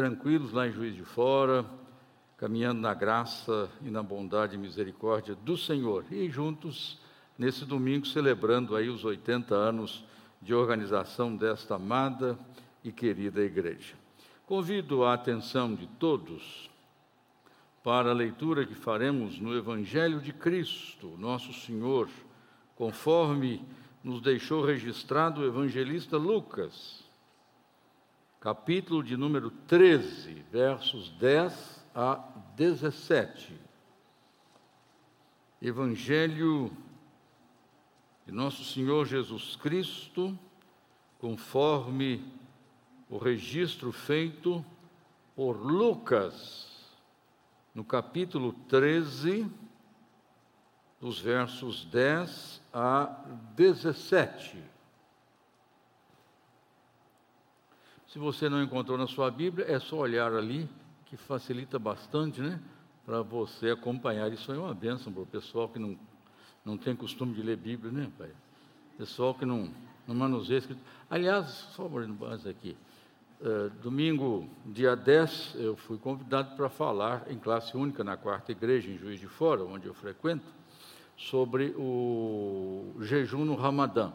tranquilos lá em Juiz de Fora, caminhando na graça e na bondade e misericórdia do Senhor. E juntos, nesse domingo, celebrando aí os 80 anos de organização desta amada e querida igreja. Convido a atenção de todos para a leitura que faremos no Evangelho de Cristo, nosso Senhor, conforme nos deixou registrado o evangelista Lucas, capítulo de número 13, versos 10 a 17. Evangelho de nosso Senhor Jesus Cristo, conforme o registro feito por Lucas, no capítulo 13, dos versos 10 a 17. Se você não encontrou na sua Bíblia, é só olhar ali, que facilita bastante, né? Para você acompanhar. Isso é uma bênção para o pessoal que não, não tem costume de ler Bíblia, né, pai? Pessoal que não, não manuseia escrito. Aliás, só abrindo base aqui. Uh, domingo, dia 10, eu fui convidado para falar em classe única na quarta igreja, em Juiz de Fora, onde eu frequento sobre o jejum no Ramadã.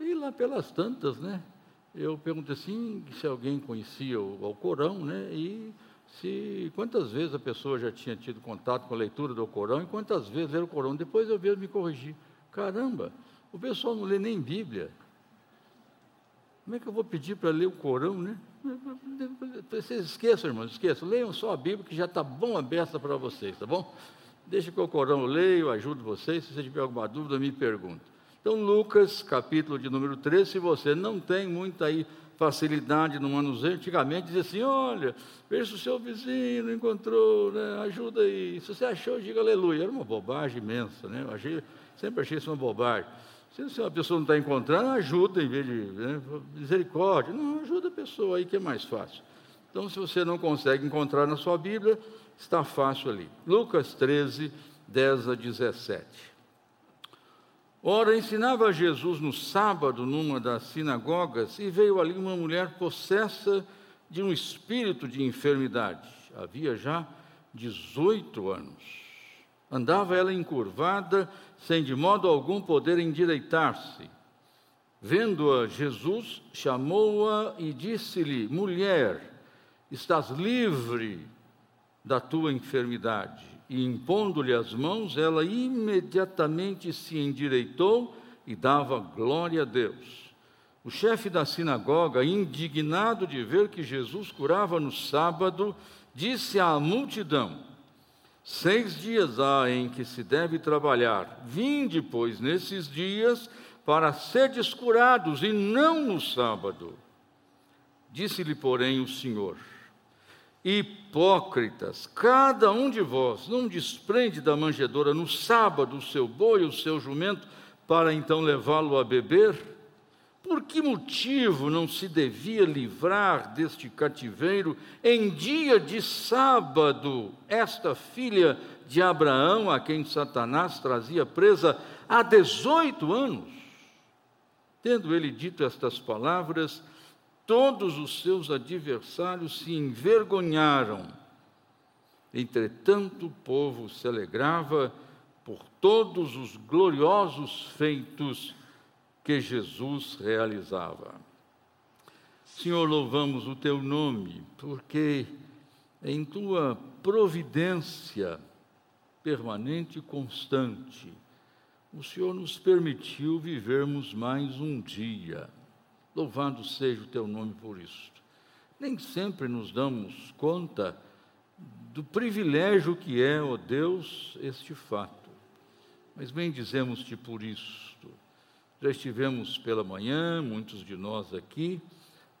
E lá pelas tantas, né? Eu perguntei assim se alguém conhecia o Alcorão, né? E se quantas vezes a pessoa já tinha tido contato com a leitura do Alcorão e quantas vezes ler o Corão. Depois eu vejo me corrigir. Caramba, o pessoal não lê nem Bíblia. Como é que eu vou pedir para ler o Corão, né? Vocês esqueçam, irmãos, esqueçam. Leiam só a Bíblia que já está bom aberta para vocês, tá bom? Deixa que o Corão eu leio, ajudo vocês. Se você tiver alguma dúvida, me pergunte. Então, Lucas, capítulo de número 13, se você não tem muita aí facilidade no manuseio, antigamente dizia assim, olha, veja se o seu vizinho encontrou, né, ajuda aí. Se você achou, diga aleluia. Era uma bobagem imensa, né? Eu achei, sempre achei isso uma bobagem. Se uma pessoa não está encontrando, ajuda em vez de né, misericórdia. Não, ajuda a pessoa aí que é mais fácil. Então, se você não consegue encontrar na sua Bíblia, Está fácil ali. Lucas 13, 10 a 17. Ora, ensinava Jesus no sábado numa das sinagogas e veio ali uma mulher possessa de um espírito de enfermidade. Havia já 18 anos. Andava ela encurvada, sem de modo algum poder endireitar-se. Vendo-a, Jesus chamou-a e disse-lhe: Mulher, estás livre da tua enfermidade. E impondo-lhe as mãos, ela imediatamente se endireitou e dava glória a Deus. O chefe da sinagoga, indignado de ver que Jesus curava no sábado, disse à multidão: Seis dias há em que se deve trabalhar. Vinde, pois, nesses dias, para seres curados, e não no sábado. Disse-lhe, porém, o Senhor: Hipócritas, cada um de vós não desprende da manjedoura no sábado o seu boi, o seu jumento, para então levá-lo a beber? Por que motivo não se devia livrar deste cativeiro em dia de sábado esta filha de Abraão, a quem Satanás trazia presa há 18 anos? Tendo ele dito estas palavras, todos os seus adversários se envergonharam. Entretanto, o povo se alegrava por todos os gloriosos feitos que Jesus realizava. Senhor, louvamos o teu nome, porque em tua providência permanente e constante, o Senhor nos permitiu vivermos mais um dia Louvado seja o teu nome por isto. Nem sempre nos damos conta do privilégio que é, ó Deus, este fato. Mas bem dizemos-te por isto. Já estivemos pela manhã, muitos de nós aqui,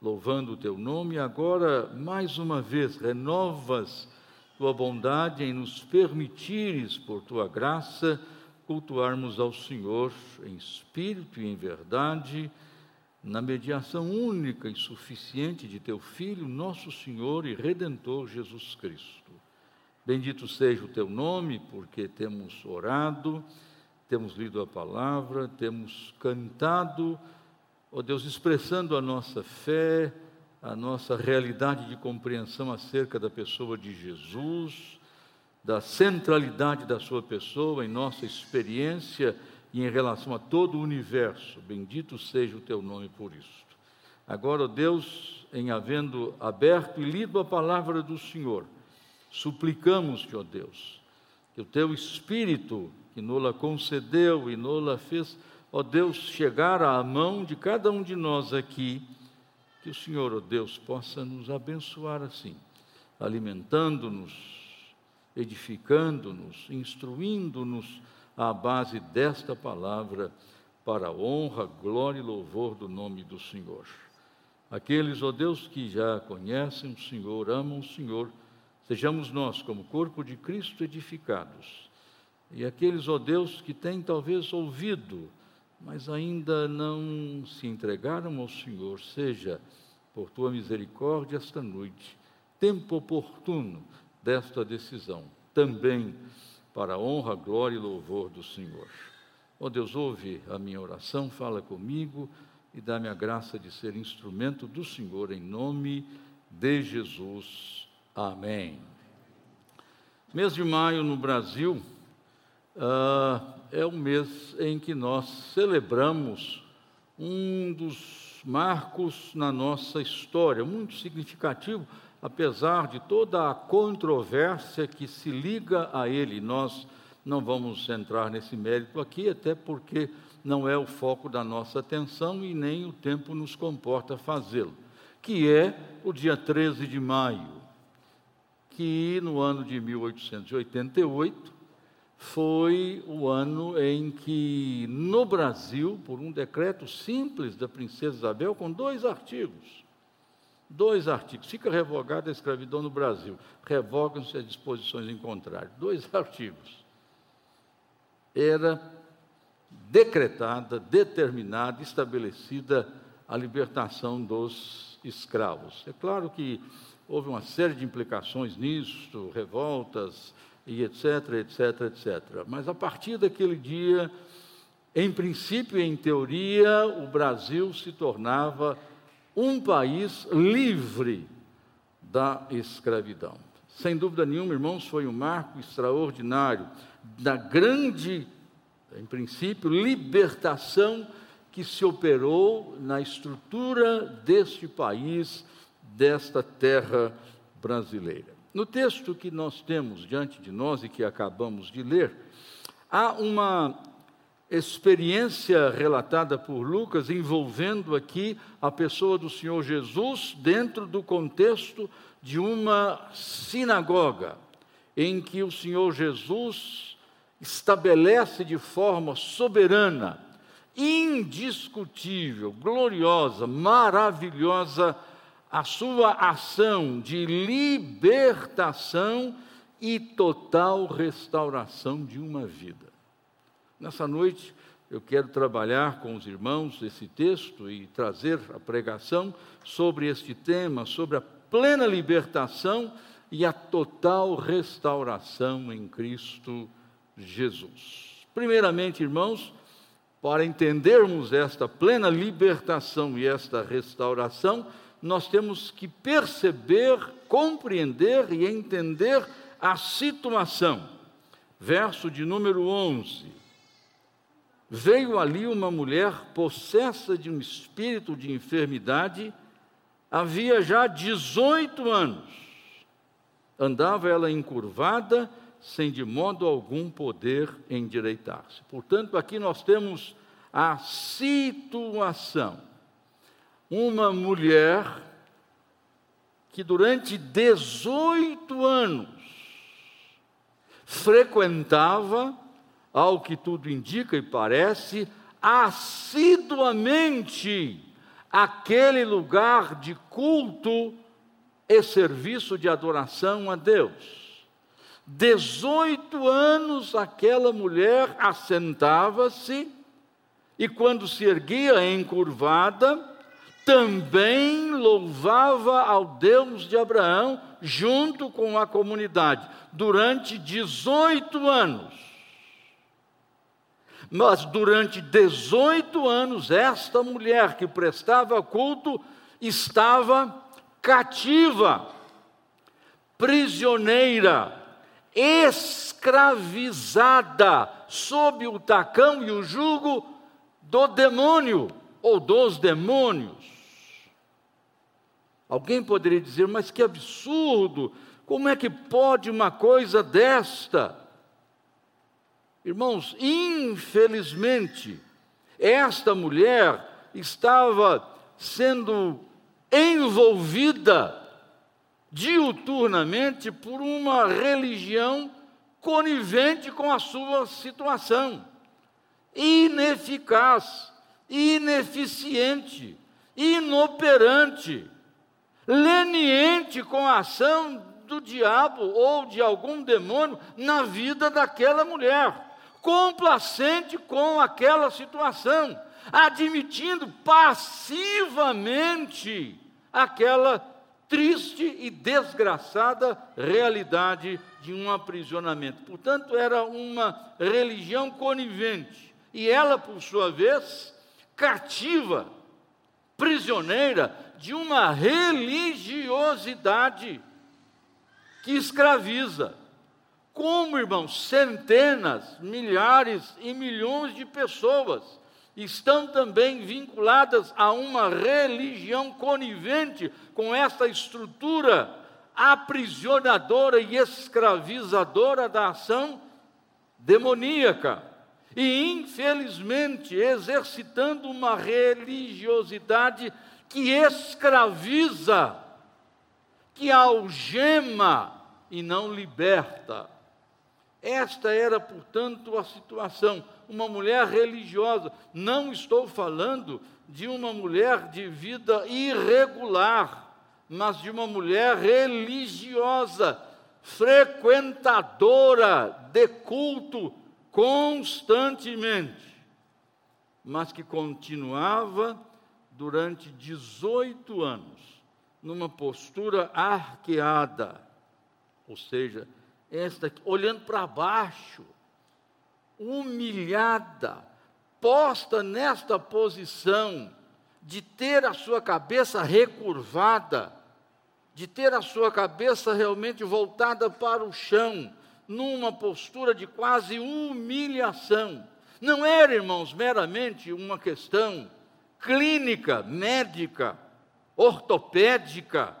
louvando o teu nome, e agora, mais uma vez, renovas tua bondade em nos permitires, por tua graça, cultuarmos ao Senhor em espírito e em verdade na mediação única e suficiente de teu Filho, nosso Senhor e Redentor Jesus Cristo. Bendito seja o teu nome, porque temos orado, temos lido a palavra, temos cantado, ó Deus, expressando a nossa fé, a nossa realidade de compreensão acerca da pessoa de Jesus, da centralidade da sua pessoa em nossa experiência e em relação a todo o universo. Bendito seja o teu nome por isso. Agora, Deus, em havendo aberto e lido a palavra do Senhor, suplicamos-te, ó Deus, que o teu Espírito, que nola concedeu e nola fez, ó Deus, chegar à mão de cada um de nós aqui, que o Senhor, ó Deus, possa nos abençoar assim, alimentando-nos, edificando-nos, instruindo-nos à base desta palavra, para a honra, glória e louvor do nome do Senhor. Aqueles, ó Deus, que já conhecem o Senhor, amam o Senhor, sejamos nós, como corpo de Cristo, edificados. E aqueles, ó Deus, que têm talvez ouvido, mas ainda não se entregaram ao Senhor, seja por tua misericórdia esta noite, tempo oportuno desta decisão, também para a honra, glória e louvor do Senhor. Ó Deus, ouve a minha oração, fala comigo e dá-me a graça de ser instrumento do Senhor em nome de Jesus. Amém. Mês de maio no Brasil uh, é o mês em que nós celebramos um dos marcos na nossa história, muito significativo, apesar de toda a controvérsia que se liga a ele. Nós não vamos entrar nesse mérito aqui, até porque não é o foco da nossa atenção e nem o tempo nos comporta fazê-lo, que é o dia 13 de maio, que no ano de 1888 foi o ano em que, no Brasil, por um decreto simples da princesa Isabel, com dois artigos, dois artigos, fica revogada a escravidão no Brasil, revogam-se as disposições em contrário, dois artigos. Era decretada, determinada, estabelecida a libertação dos escravos. É claro que houve uma série de implicações nisso, revoltas e etc, etc, etc. Mas a partir daquele dia, em princípio e em teoria, o Brasil se tornava um país livre da escravidão. Sem dúvida nenhuma, irmãos, foi um marco extraordinário da grande em princípio, libertação que se operou na estrutura deste país, desta terra brasileira. No texto que nós temos diante de nós e que acabamos de ler, há uma experiência relatada por Lucas envolvendo aqui a pessoa do Senhor Jesus dentro do contexto de uma sinagoga, em que o Senhor Jesus estabelece de forma soberana, indiscutível, gloriosa, maravilhosa a sua ação de libertação e total restauração de uma vida. Nessa noite, eu quero trabalhar com os irmãos esse texto e trazer a pregação sobre este tema, sobre a plena libertação e a total restauração em Cristo Jesus. Primeiramente, irmãos, para entendermos esta plena libertação e esta restauração, nós temos que perceber, compreender e entender a situação. Verso de número 11. Veio ali uma mulher possessa de um espírito de enfermidade, havia já 18 anos. Andava ela encurvada, sem de modo algum poder endireitar-se. Portanto, aqui nós temos a situação. Uma mulher que durante 18 anos frequentava, ao que tudo indica e parece, assiduamente aquele lugar de culto e serviço de adoração a Deus. 18 anos aquela mulher assentava-se e, quando se erguia encurvada, também louvava ao Deus de Abraão junto com a comunidade, durante 18 anos. Mas durante 18 anos, esta mulher que prestava culto estava cativa, prisioneira, escravizada sob o tacão e o jugo do demônio ou dos demônios. Alguém poderia dizer, mas que absurdo! Como é que pode uma coisa desta? Irmãos, infelizmente, esta mulher estava sendo envolvida diuturnamente por uma religião conivente com a sua situação, ineficaz, ineficiente, inoperante, leniente com a ação do diabo ou de algum demônio na vida daquela mulher, complacente com aquela situação, admitindo passivamente aquela triste e desgraçada realidade de um aprisionamento. Portanto, era uma religião conivente. E ela, por sua vez, cativa, prisioneira de uma religiosidade que escraviza. Como, irmãos, centenas, milhares e milhões de pessoas estão também vinculadas a uma religião conivente com essa estrutura aprisionadora e escravizadora da ação demoníaca. E, infelizmente, exercitando uma religiosidade que escraviza, que algema e não liberta. Esta era, portanto, a situação. Uma mulher religiosa. Não estou falando de uma mulher de vida irregular, mas de uma mulher religiosa, frequentadora de culto constantemente, mas que continuava durante 18 anos numa postura arqueada, ou seja, esta olhando para baixo, humilhada, posta nesta posição de ter a sua cabeça recurvada, de ter a sua cabeça realmente voltada para o chão, numa postura de quase humilhação. Não era, irmãos, meramente uma questão clínica, médica, ortopédica,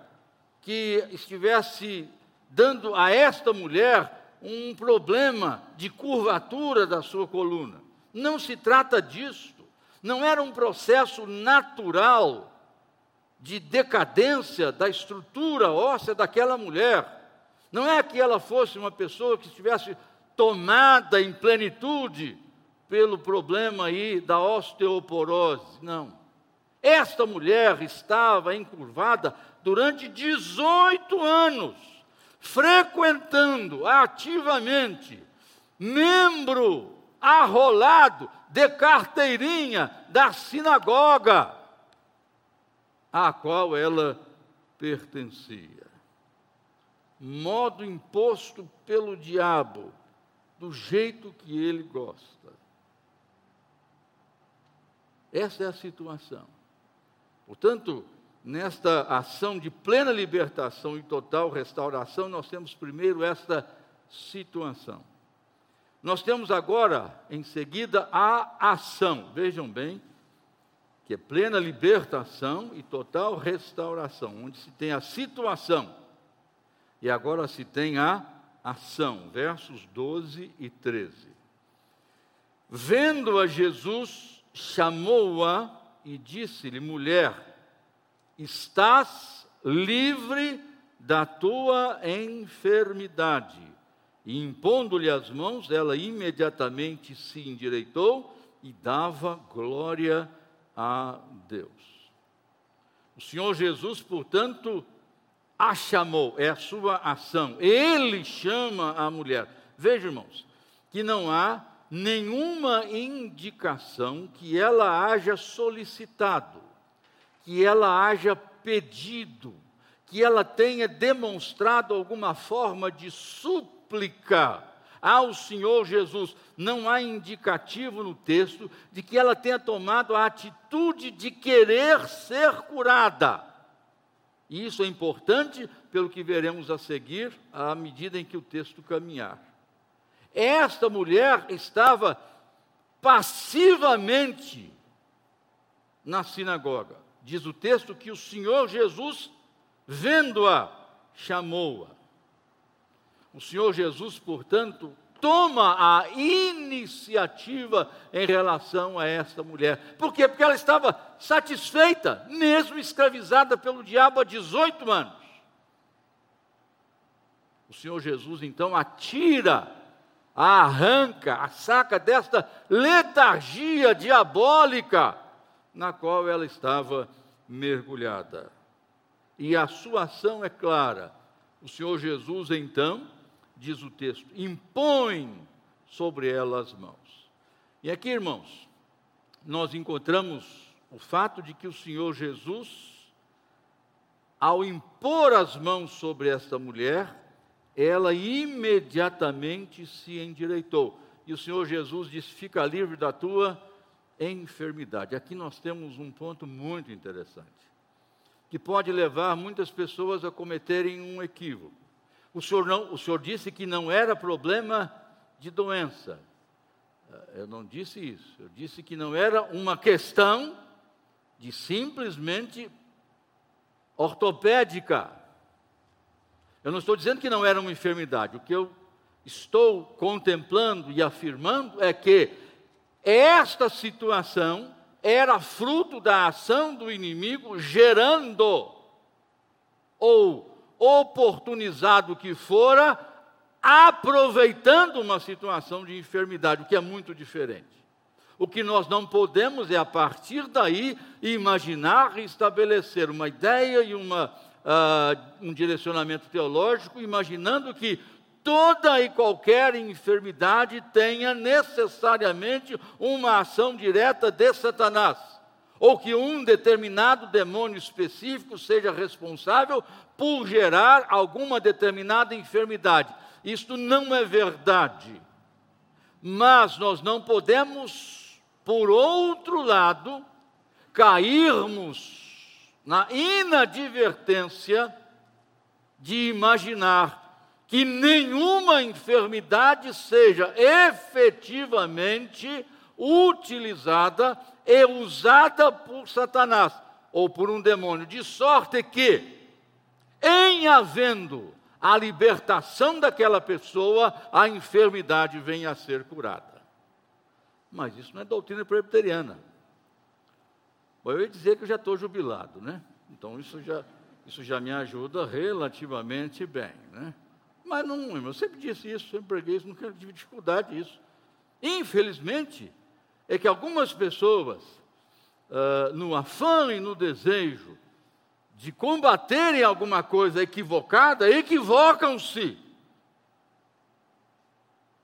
que estivesse dando a esta mulher um problema de curvatura da sua coluna. Não se trata disso. Não era um processo natural de decadência da estrutura óssea daquela mulher. Não é que ela fosse uma pessoa que estivesse tomada em plenitude pelo problema aí da osteoporose. Não. Esta mulher estava encurvada durante 18 anos frequentando ativamente, membro arrolado de carteirinha da sinagoga à qual ela pertencia. Modo imposto pelo diabo, do jeito que ele gosta. Essa é a situação. Portanto, nesta ação de plena libertação e total restauração, nós temos primeiro esta situação. Nós temos agora, em seguida, a ação. Vejam bem, que é plena libertação e total restauração, onde se tem a situação e agora se tem a ação. Versos 12 e 13. Vendo a Jesus, chamou-a e disse-lhe: Mulher, estás livre da tua enfermidade. E impondo-lhe as mãos, ela imediatamente se endireitou e dava glória a Deus. O Senhor Jesus, portanto, a chamou, é a sua ação. Ele chama a mulher. Veja, irmãos, que não há nenhuma indicação que ela haja solicitado que ela haja pedido, que ela tenha demonstrado alguma forma de súplica ao Senhor Jesus. Não há indicativo no texto de que ela tenha tomado a atitude de querer ser curada. E isso é importante pelo que veremos a seguir, à medida em que o texto caminhar. Esta mulher estava passivamente na sinagoga. Diz o texto que o Senhor Jesus, vendo-a, chamou-a. O Senhor Jesus, portanto, toma a iniciativa em relação a esta mulher. Por quê? Porque ela estava satisfeita, mesmo escravizada pelo diabo há 18 anos. O Senhor Jesus então atira, a arranca, a saca desta letargia diabólica na qual ela estava mergulhada. E a sua ação é clara. O Senhor Jesus então diz o texto, impõe sobre ela as mãos. E aqui, irmãos, nós encontramos o fato de que o Senhor Jesus, ao impor as mãos sobre esta mulher, ela imediatamente se endireitou. E o Senhor Jesus disse: Fica livre da tua enfermidade. Aqui nós temos um ponto muito interessante, que pode levar muitas pessoas a cometerem um equívoco. O senhor, não, o senhor disse que não era problema de doença. Eh, eu não disse isso. Eu disse que não era uma questão de simplesmente ortopédica. Eu não estou dizendo que não era uma enfermidade. O que eu estou contemplando e afirmando é que esta situação era fruto da ação do inimigo gerando ou oportunizado que fora, aproveitando uma situação de enfermidade, o que é muito diferente. O que nós não podemos é, a partir daí, imaginar e estabelecer uma ideia e uma, uh, um direcionamento teológico, imaginando que toda e qualquer enfermidade tenha necessariamente uma ação direta de Satanás ou que um determinado demônio específico seja responsável por gerar alguma determinada enfermidade. Isto não é verdade. Mas nós não podemos, por outro lado, cairmos na inadvertência de imaginar que nenhuma enfermidade seja efetivamente utilizada e usada por Satanás ou por um demônio, de sorte que, em havendo a libertação daquela pessoa, a enfermidade venha a ser curada. Mas isso não é doutrina presbiteriana. Bom, eu ia dizer que eu já estou jubilado, né? Então isso já, isso já me ajuda relativamente bem, né? Mas não, eu sempre disse isso, sempre preguei isso, nunca tive dificuldade nisso. Infelizmente, é que algumas pessoas, uh, no afã e no desejo de combaterem alguma coisa equivocada, equivocam-se.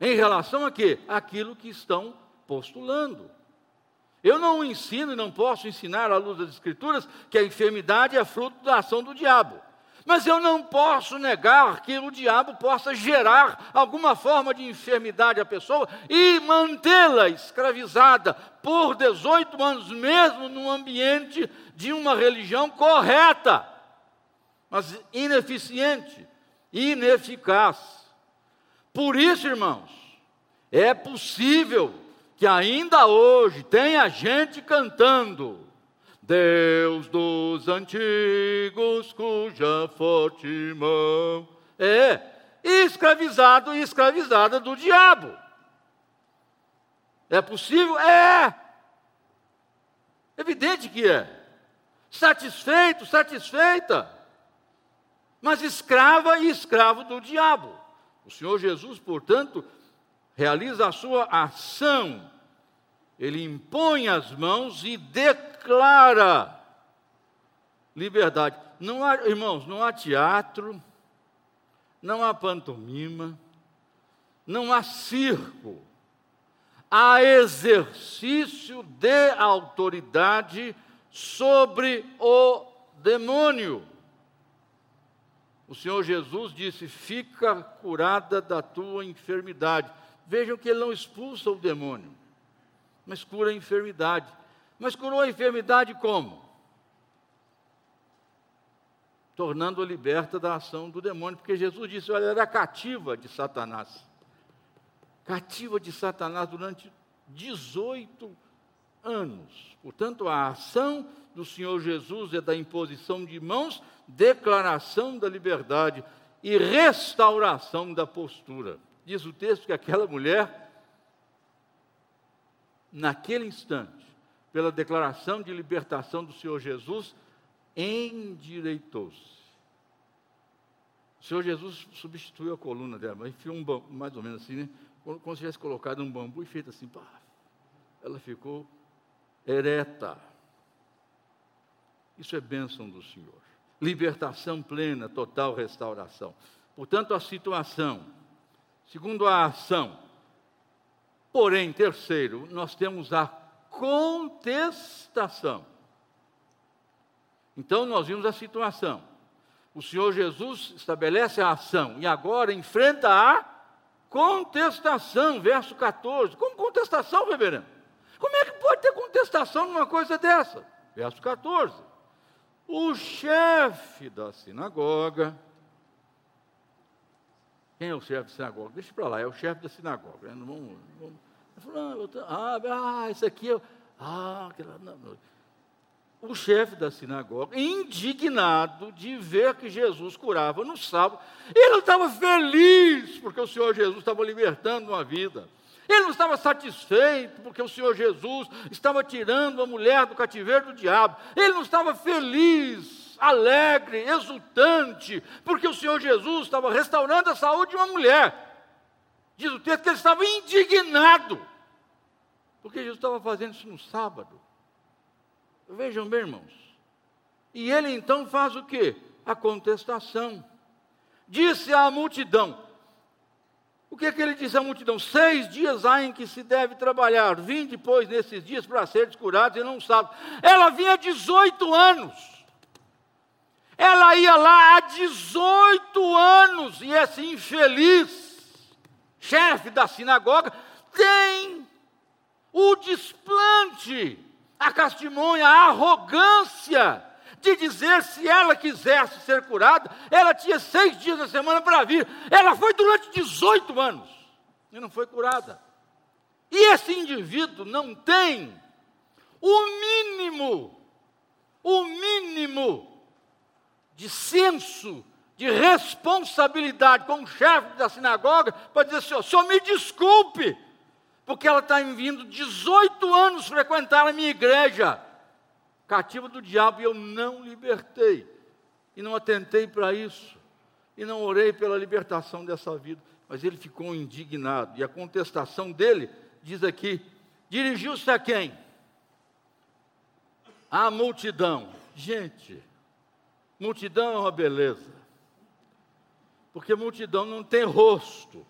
Em relação a quê? Aquilo que estão postulando. Eu não ensino e não posso ensinar à luz das Escrituras que a enfermidade é fruto da ação do diabo. Mas eu não posso negar que o diabo possa gerar alguma forma de enfermidade à pessoa e mantê-la escravizada por 18 anos, mesmo num ambiente de uma religião correta, mas ineficiente, ineficaz. Por isso, irmãos, é possível que ainda hoje tenha gente cantando Deus dos antigos, cuja forte mão é escravizado e escravizada do diabo. É possível? É. Evidente que é. Satisfeito, satisfeita, mas escrava e escravo do diabo. O Senhor Jesus, portanto, realiza a sua ação ele impõe as mãos e declara liberdade. Não há, irmãos, não há teatro, não há pantomima, não há circo. Há exercício de autoridade sobre o demônio. O Senhor Jesus disse: Fica curada da tua enfermidade. Vejam que ele não expulsa o demônio mas cura a enfermidade. Mas curou a enfermidade como? tornando-a liberta da ação do demônio, porque Jesus disse: olha, era cativa de Satanás. Cativa de Satanás durante 18 anos. Portanto, a ação do Senhor Jesus é da imposição de mãos, declaração da liberdade e restauração da postura. Diz o texto que aquela mulher, naquele instante, pela declaração de libertação do Senhor Jesus, endireitou-se. O Senhor Jesus substituiu a coluna dela, enfiou um bambu, mais ou menos assim, né? como se tivesse colocado um bambu e feito assim, pá, ela ficou ereta. Isso é bênção do Senhor. Libertação plena, total restauração. Portanto, a situação. Segundo a ação. Porém, terceiro, nós temos a contestação. Então, nós vimos a situação. O Senhor Jesus estabelece a ação e agora enfrenta a contestação, verso 14. Como contestação, reverendo? Como é que pode ter contestação numa coisa dessa? Verso 14. O chefe da sinagoga. Quem é o chefe da sinagoga? Deixa para lá, é o chefe da sinagoga. Né? Não vamos, vamos. Ah, ah, isso aqui é. Ah, aquela, não, não. O chefe da sinagoga, indignado de ver que Jesus curava no sábado, ele estava feliz porque o Senhor Jesus estava libertando uma vida. Ele não estava satisfeito porque o Senhor Jesus estava tirando a mulher do cativeiro do diabo. Ele não estava feliz, alegre, exultante, porque o Senhor Jesus estava restaurando a saúde de uma mulher. Diz o texto que ele estava indignado, porque Jesus estava fazendo isso no sábado. Vejam bem, irmãos. E ele então faz o que? A contestação. Disse à multidão: o que, é que ele diz à multidão? Seis dias há em que se deve trabalhar. Vim depois nesses dias para ser curados e não sabe. Ela vinha há 18 anos. Ela ia lá há 18 anos e esse infeliz chefe da sinagoga tem o desplante, a castimonha, a arrogância de dizer se ela quisesse ser curada, ela tinha seis dias na semana para vir. Ela foi durante 18 anos e não foi curada. E esse indivíduo não tem o mínimo, o mínimo de senso, de responsabilidade como chefe da sinagoga para dizer assim: o senhor me desculpe, porque ela está vindo 18 anos frequentar a minha igreja cativa do diabo, e eu não libertei, e não atentei para isso, e não orei pela libertação dessa vida. Mas ele ficou indignado, e a contestação dele, diz aqui, dirigiu-se a quem? A multidão. Gente, multidão é uma beleza, porque multidão não tem rosto,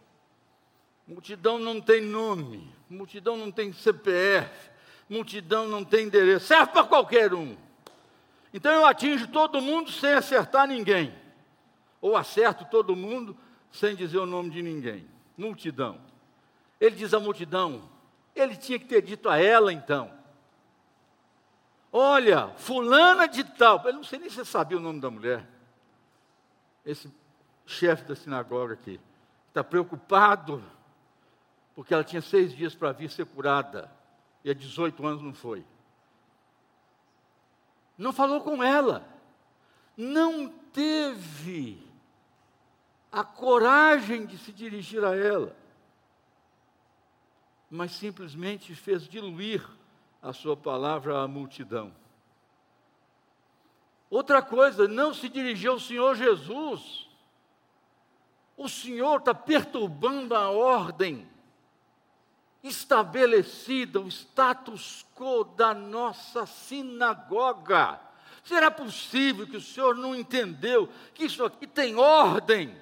multidão não tem nome, multidão não tem CPF, multidão não tem endereço, serve para qualquer um. Então eu atinjo todo mundo sem acertar ninguém, ou acerto todo mundo sem dizer o nome de ninguém. Multidão. Ele diz a multidão, ele tinha que ter dito a ela então. Olha, fulana de tal, eu não sei nem se sabia o nome da mulher. Esse chefe da sinagoga aqui está preocupado porque ela tinha seis dias para vir ser curada e há 18 anos não foi. Não falou com ela, não teve a coragem de se dirigir a ela, mas simplesmente fez diluir a sua palavra à multidão. Outra coisa, não se dirigiu ao Senhor Jesus. O Senhor está perturbando a ordem estabelecida o status quo da nossa sinagoga. Será possível que o senhor não entendeu que isso aqui tem ordem?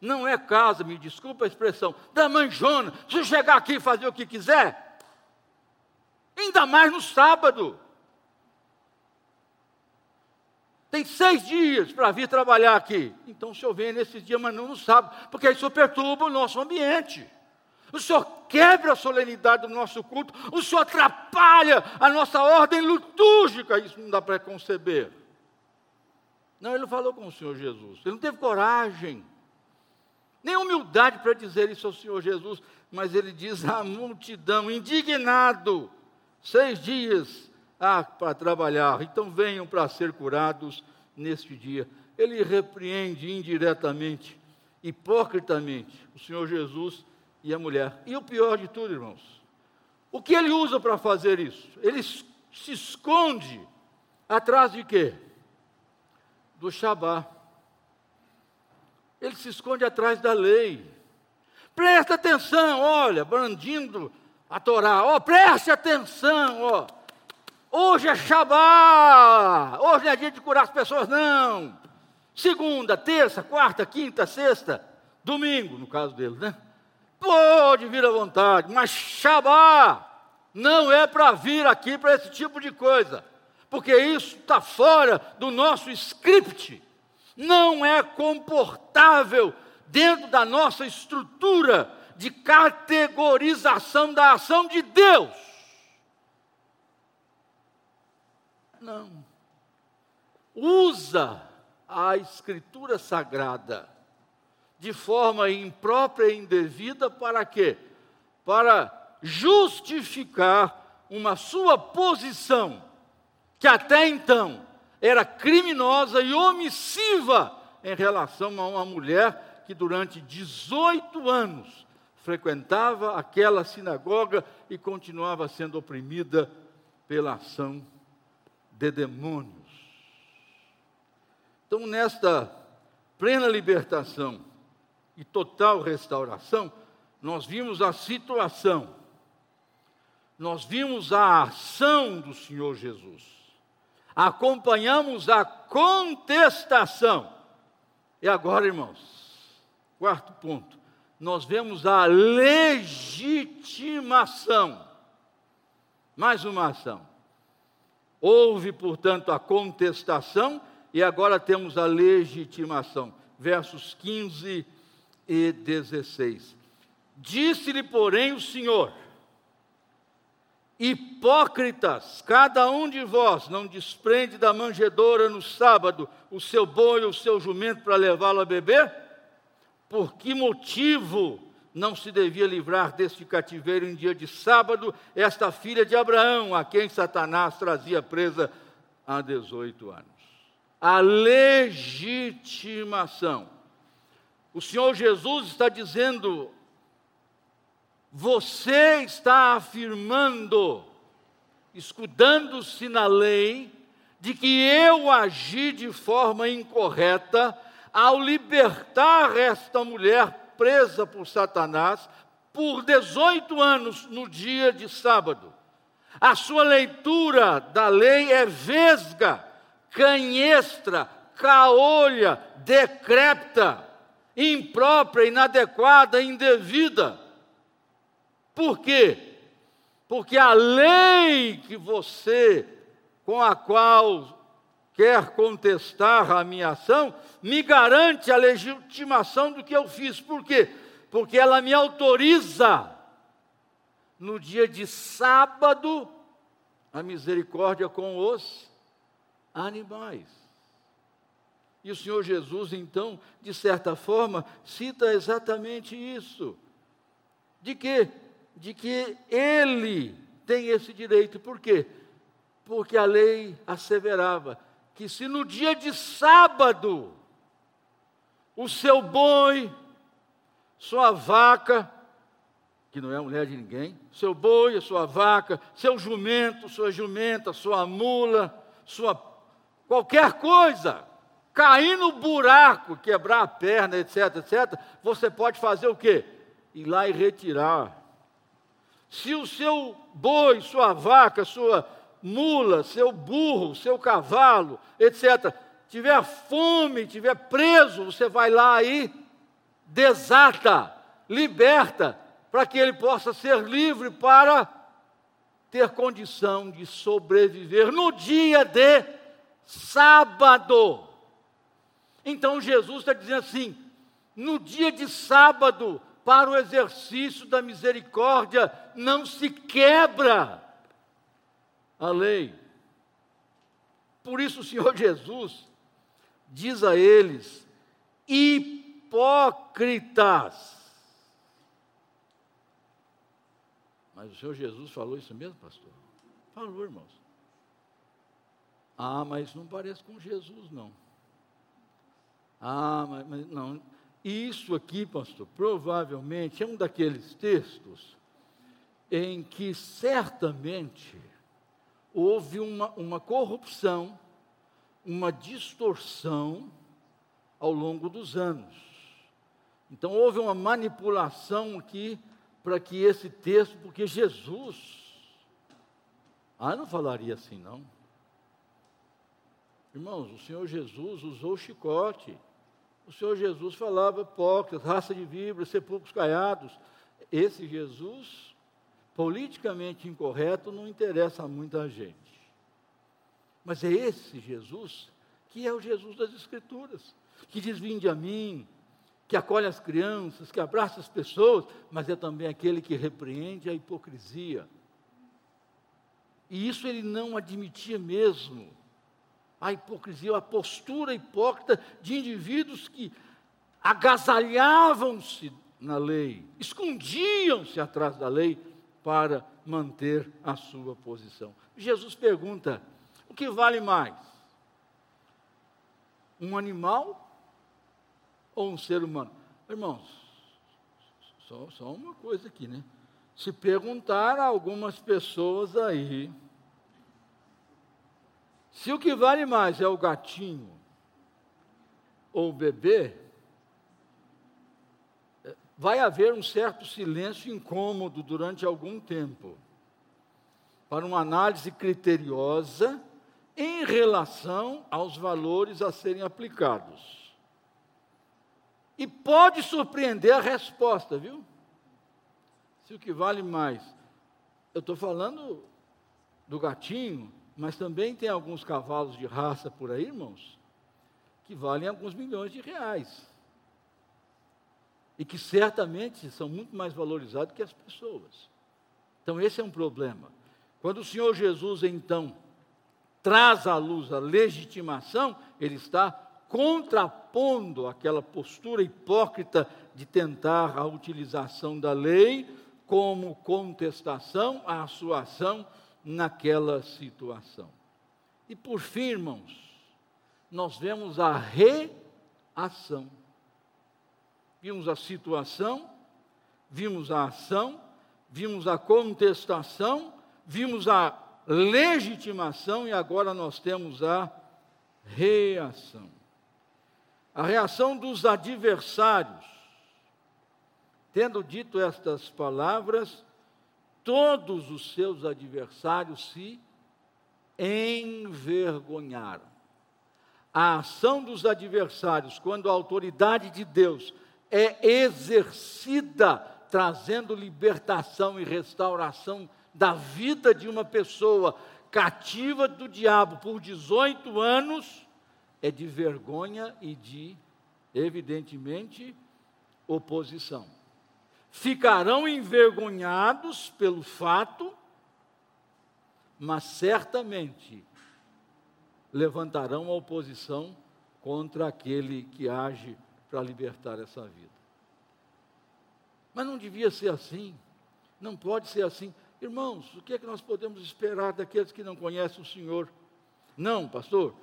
Não é casa, me desculpa a expressão, da manjona, se chegar aqui e fazer o que quiser. Ainda mais no sábado. Tem seis dias para vir trabalhar aqui. Então o senhor vem nesses dias, mas não no sábado, porque isso perturba o nosso ambiente o Senhor quebra a solenidade do nosso culto, o Senhor atrapalha a nossa ordem litúrgica, isso não dá para conceber. Não, ele não falou com o Senhor Jesus. Ele não teve coragem, nem humildade para dizer isso ao Senhor Jesus. Mas ele diz à multidão, indignado, seis dias ah, para trabalhar, então venham para ser curados neste dia. Ele repreende indiretamente, hipocritamente, o Senhor Jesus e a mulher. E o pior de tudo, irmãos, o que ele usa para fazer isso? Ele se esconde atrás de quê? Do Shabá. Ele se esconde atrás da lei. Presta atenção, olha, brandindo a Torá. Ó, oh, preste atenção, ó. Oh. Hoje é Shabá. Hoje não é dia de curar as pessoas, não. Segunda, terça, quarta, quinta, sexta, domingo, no caso dele, né? Pode vir à vontade, mas Shabá não é para vir aqui para esse tipo de coisa, porque isso está fora do nosso script, não é comportável dentro da nossa estrutura de categorização da ação de Deus. Não. Usa a Escritura Sagrada de forma imprópria e indevida para quê? Para justificar uma sua posição que até então era criminosa e omissiva em relação a uma mulher que durante 18 anos frequentava aquela sinagoga e continuava sendo oprimida pela ação de demônios. Então, nesta plena libertação e total restauração, nós vimos a situação, nós vimos a ação do Senhor Jesus, acompanhamos a contestação. E agora, irmãos, quarto ponto, nós vemos a legitimação. Mais uma ação. Houve, portanto, a contestação e agora temos a legitimação. Versos 15 e 16. Disse-lhe, porém, o Senhor: Hipócritas, cada um de vós não desprende da manjedoura no sábado o seu boi ou o seu jumento para levá-lo a beber? por que motivo não se devia livrar deste cativeiro em dia de sábado esta filha de Abraão, a quem Satanás trazia presa há 18 anos? A legitimação. O Senhor Jesus está dizendo, você está afirmando, escudando-se na lei, de que eu agi de forma incorreta ao libertar esta mulher presa por Satanás por 18 anos no dia de sábado. A sua leitura da lei é vesga, canhestra, caolha, decrépita, imprópria, inadequada, indevida. Por quê? Porque a lei que você, com a qual quer contestar a minha ação, me garante a legitimação do que eu fiz. Por quê? Porque ela me autoriza, no dia de sábado, a misericórdia com os animais. E o Senhor Jesus, então, de certa forma, cita exatamente isso. De que? De que ele tem esse direito. Por quê? Porque a lei asseverava que se no dia de sábado o seu boi, sua vaca, que não é mulher de ninguém, seu boi, a sua vaca, seu jumento, sua jumenta, sua mula, sua qualquer coisa, cair no buraco, quebrar a perna, etc, etc, você pode fazer o quê? Ir lá e retirar. Se o seu boi, sua vaca, sua mula, seu burro, seu cavalo, etc., tiver fome, tiver preso, você vai lá e desata, liberta, para que ele possa ser livre para ter condição de sobreviver no dia de sábado. Então Jesus está dizendo assim: no dia de sábado, para o exercício da misericórdia, não se quebra a lei. Por isso o Senhor Jesus diz a eles: hipócritas. Mas o Senhor Jesus falou isso mesmo, pastor? Falou, irmãos. Ah, mas não parece com Jesus, não. Ah, mas, mas não. Isso aqui, pastor, provavelmente é um daqueles textos em que certamente houve uma, uma corrupção, uma distorção ao longo dos anos. Então houve uma manipulação aqui para que esse texto, porque Jesus, ah, não falaria assim não. Irmãos, o Senhor Jesus usou o chicote. O Senhor Jesus falava hipócritas, raça de víboras, sepulcros caiados. Esse Jesus, politicamente incorreto, não interessa a muita gente. Mas é esse Jesus que é o Jesus das Escrituras, que diz: Vinde a mim, que acolhe as crianças, que abraça as pessoas, mas é também aquele que repreende a hipocrisia. E isso ele não admitia mesmo a hipocrisia, a postura hipócrita de indivíduos que agasalhavam-se na lei, escondiam-se atrás da lei para manter a sua posição. Jesus pergunta: o que vale mais? Um animal ou um ser humano? Irmãos, só, só uma coisa aqui, né? Se perguntar a algumas pessoas aí, se o que vale mais é o gatinho ou o bebê, vai haver um certo silêncio incômodo durante algum tempo para uma análise criteriosa em relação aos valores a serem aplicados. E pode surpreender a resposta, viu? Se o que vale mais. Eu estou falando do gatinho, mas também tem alguns cavalos de raça por aí, irmãos, que valem alguns milhões de reais. E que certamente são muito mais valorizados que as pessoas. Então, esse é um problema. Quando o Senhor Jesus, então, traz à luz a legitimação, ele está contrapondo aquela postura hipócrita de tentar a utilização da lei como contestação à sua ação naquela situação. E por fim, irmãos, nós vemos a reação. Vimos a situação, vimos a ação, vimos a contestação, vimos a legitimação e agora nós temos a reação. A reação dos adversários. Tendo dito estas palavras, todos os seus adversários se envergonharam. A ação dos adversários, quando a autoridade de Deus é exercida, trazendo libertação e restauração da vida de uma pessoa cativa do diabo por 18 anos, é de vergonha e de, evidentemente, oposição. Ficarão envergonhados pelo fato, mas certamente levantarão a oposição contra aquele que age para libertar essa vida. Mas não devia ser assim, não pode ser assim. Irmãos, o que é que nós podemos esperar daqueles que não conhecem o Senhor? Não, pastor,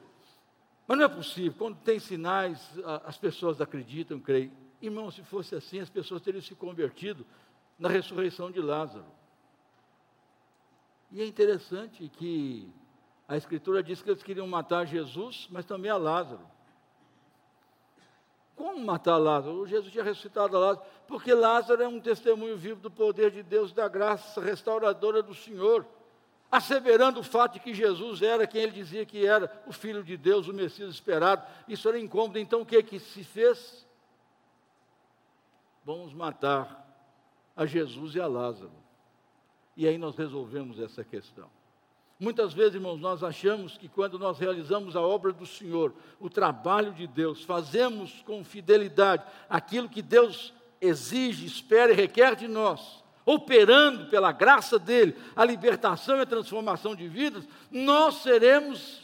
mas não é possível, quando tem sinais, as pessoas acreditam, creem. Irmão, se fosse assim, as pessoas teriam se convertido na ressurreição de Lázaro. E é interessante que a Escritura diz que eles queriam matar Jesus, mas também a Lázaro. Como matar Lázaro? Jesus tinha ressuscitado Lázaro, porque Lázaro é um testemunho vivo do poder de Deus, da graça restauradora do Senhor, asseverando o fato de que Jesus era quem ele dizia que era, o Filho de Deus, o Messias esperado. Isso era incômodo. Então o que, que se fez? vamos matar a Jesus e a Lázaro. E aí nós resolvemos essa questão. Muitas vezes, irmãos, nós achamos que quando nós realizamos a obra do Senhor, o trabalho de Deus, fazemos com fidelidade aquilo que Deus exige, espera e requer de nós, operando pela graça dele a libertação e a transformação de vidas, nós seremos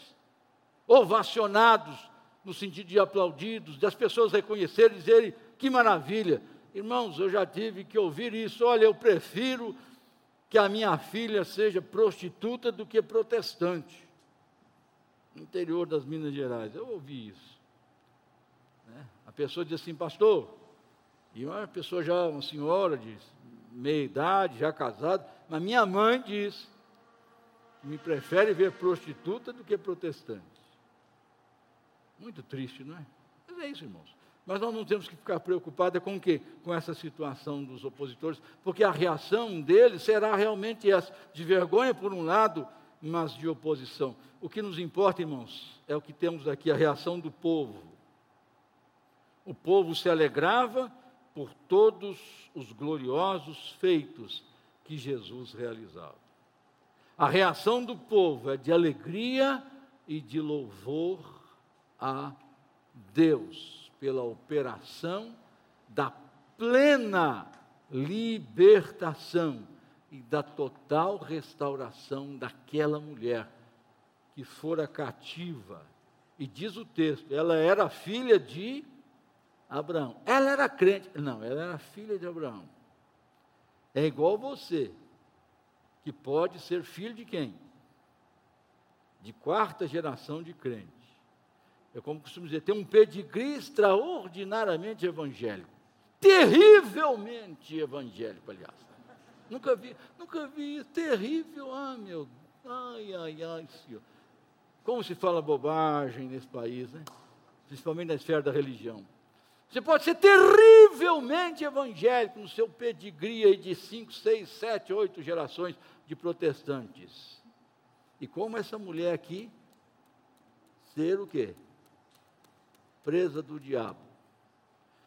ovacionados, no sentido de aplaudidos, das pessoas reconhecerem e dizerem que maravilha. Irmãos, eu já tive que ouvir isso. Olha, eu prefiro que a minha filha seja prostituta do que protestante. No interior das Minas Gerais, eu ouvi isso. Né? A pessoa diz assim, pastor, e uma pessoa já, uma senhora de meia idade, já casada, mas minha mãe diz que me prefere ver prostituta do que protestante. Muito triste, não é? Mas é isso, irmãos. Mas nós não temos que ficar preocupados com o quê? Com essa situação dos opositores, porque a reação deles será realmente essa, de vergonha por um lado, mas de oposição. O que nos importa, irmãos, é o que temos aqui, a reação do povo. O povo se alegrava por todos os gloriosos feitos que Jesus realizava. A reação do povo é de alegria e de louvor a Deus pela operação da plena libertação e da total restauração daquela mulher que fora cativa. E diz o texto, ela era filha de Abraão. Ela era crente. Não, ela era filha de Abraão. É igual você, que pode ser filho de quem? De quarta geração de crente. É como costumo dizer, tem um pedigree extraordinariamente evangélico. Terrivelmente evangélico, aliás. Nunca vi, nunca vi isso. Terrível, ah, meu, ai, ai, ai, senhor. Como se fala bobagem nesse país, né? Principalmente na esfera da religião. Você pode ser terrivelmente evangélico no seu pedigree de cinco, seis, sete, oito gerações de protestantes. E como essa mulher aqui, ser o quê? Presa do diabo.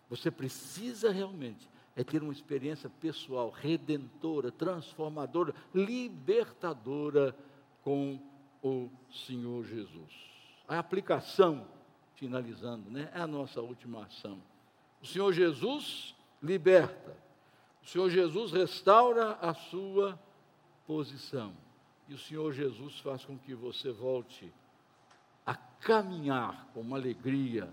Você precisa realmente é ter uma experiência pessoal redentora, transformadora, libertadora com o Senhor Jesus. A aplicação, finalizando, né, é a nossa última ação. O Senhor Jesus liberta. O Senhor Jesus restaura a sua posição. E o Senhor Jesus faz com que você volte a caminhar com uma alegria,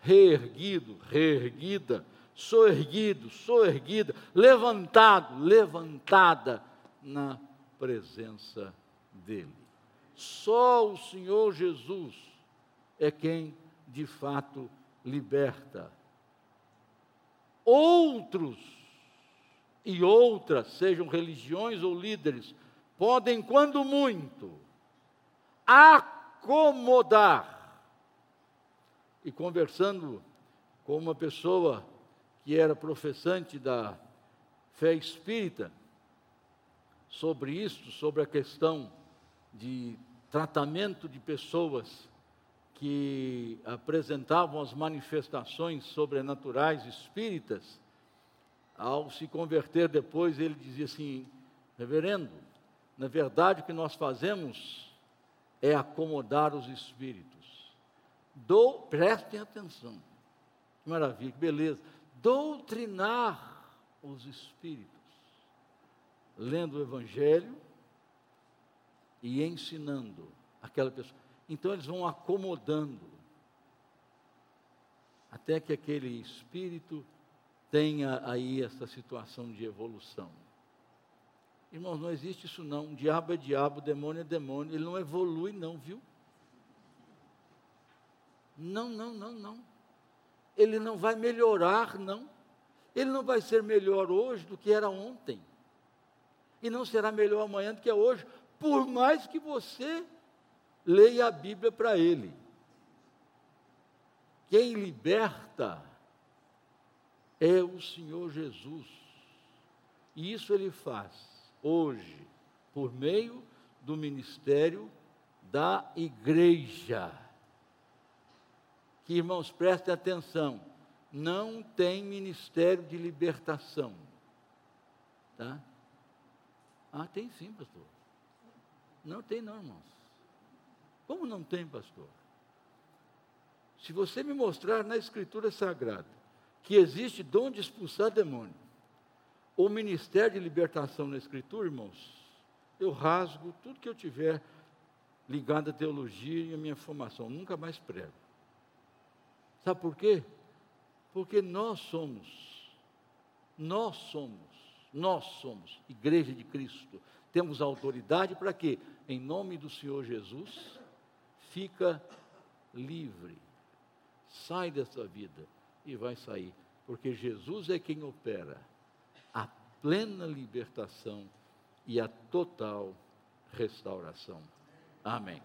reerguido, reerguida, soerguido, soerguida, levantado, levantada na presença dEle. Só o Senhor Jesus é quem de fato liberta. Outros e outras, sejam religiões ou líderes, podem, quando muito, acomodar. E conversando com uma pessoa que era professante da fé espírita, sobre isso, sobre a questão de tratamento de pessoas que apresentavam as manifestações sobrenaturais espíritas, ao se converter depois, ele dizia assim: Reverendo, na verdade o que nós fazemos é acomodar os espíritos. Do, prestem atenção. Que maravilha, que beleza doutrinar os espíritos, lendo o Evangelho e ensinando aquela pessoa. Então eles vão acomodando, até que aquele espírito tenha aí essa situação de evolução. Irmãos, não existe isso não. Diabo é diabo, demônio é demônio. Ele não evolui, não, viu? Não, não, não, não ele não vai melhorar, não. Ele não vai ser melhor hoje do que era ontem. E não será melhor amanhã do que é hoje, por mais que você leia a Bíblia para ele. Quem liberta é o Senhor Jesus. E isso ele faz hoje, por meio do ministério da igreja que, irmãos, prestem atenção, não tem ministério de libertação. Tá? Ah, tem sim, pastor. Não tem não, irmãos. Como não tem, pastor? Se você me mostrar na Escritura Sagrada que existe dom de expulsar demônio, ou ministério de libertação na Escritura, irmãos, eu rasgo tudo que eu tiver ligado à teologia e à minha formação, nunca mais prego. Sabe por quê? Porque nós somos, nós somos, nós somos Igreja de Cristo. Temos autoridade para quê? Em nome do Senhor Jesus, fica livre. Sai dessa vida e vai sair, porque Jesus é quem opera a plena libertação e a total restauração. Amém.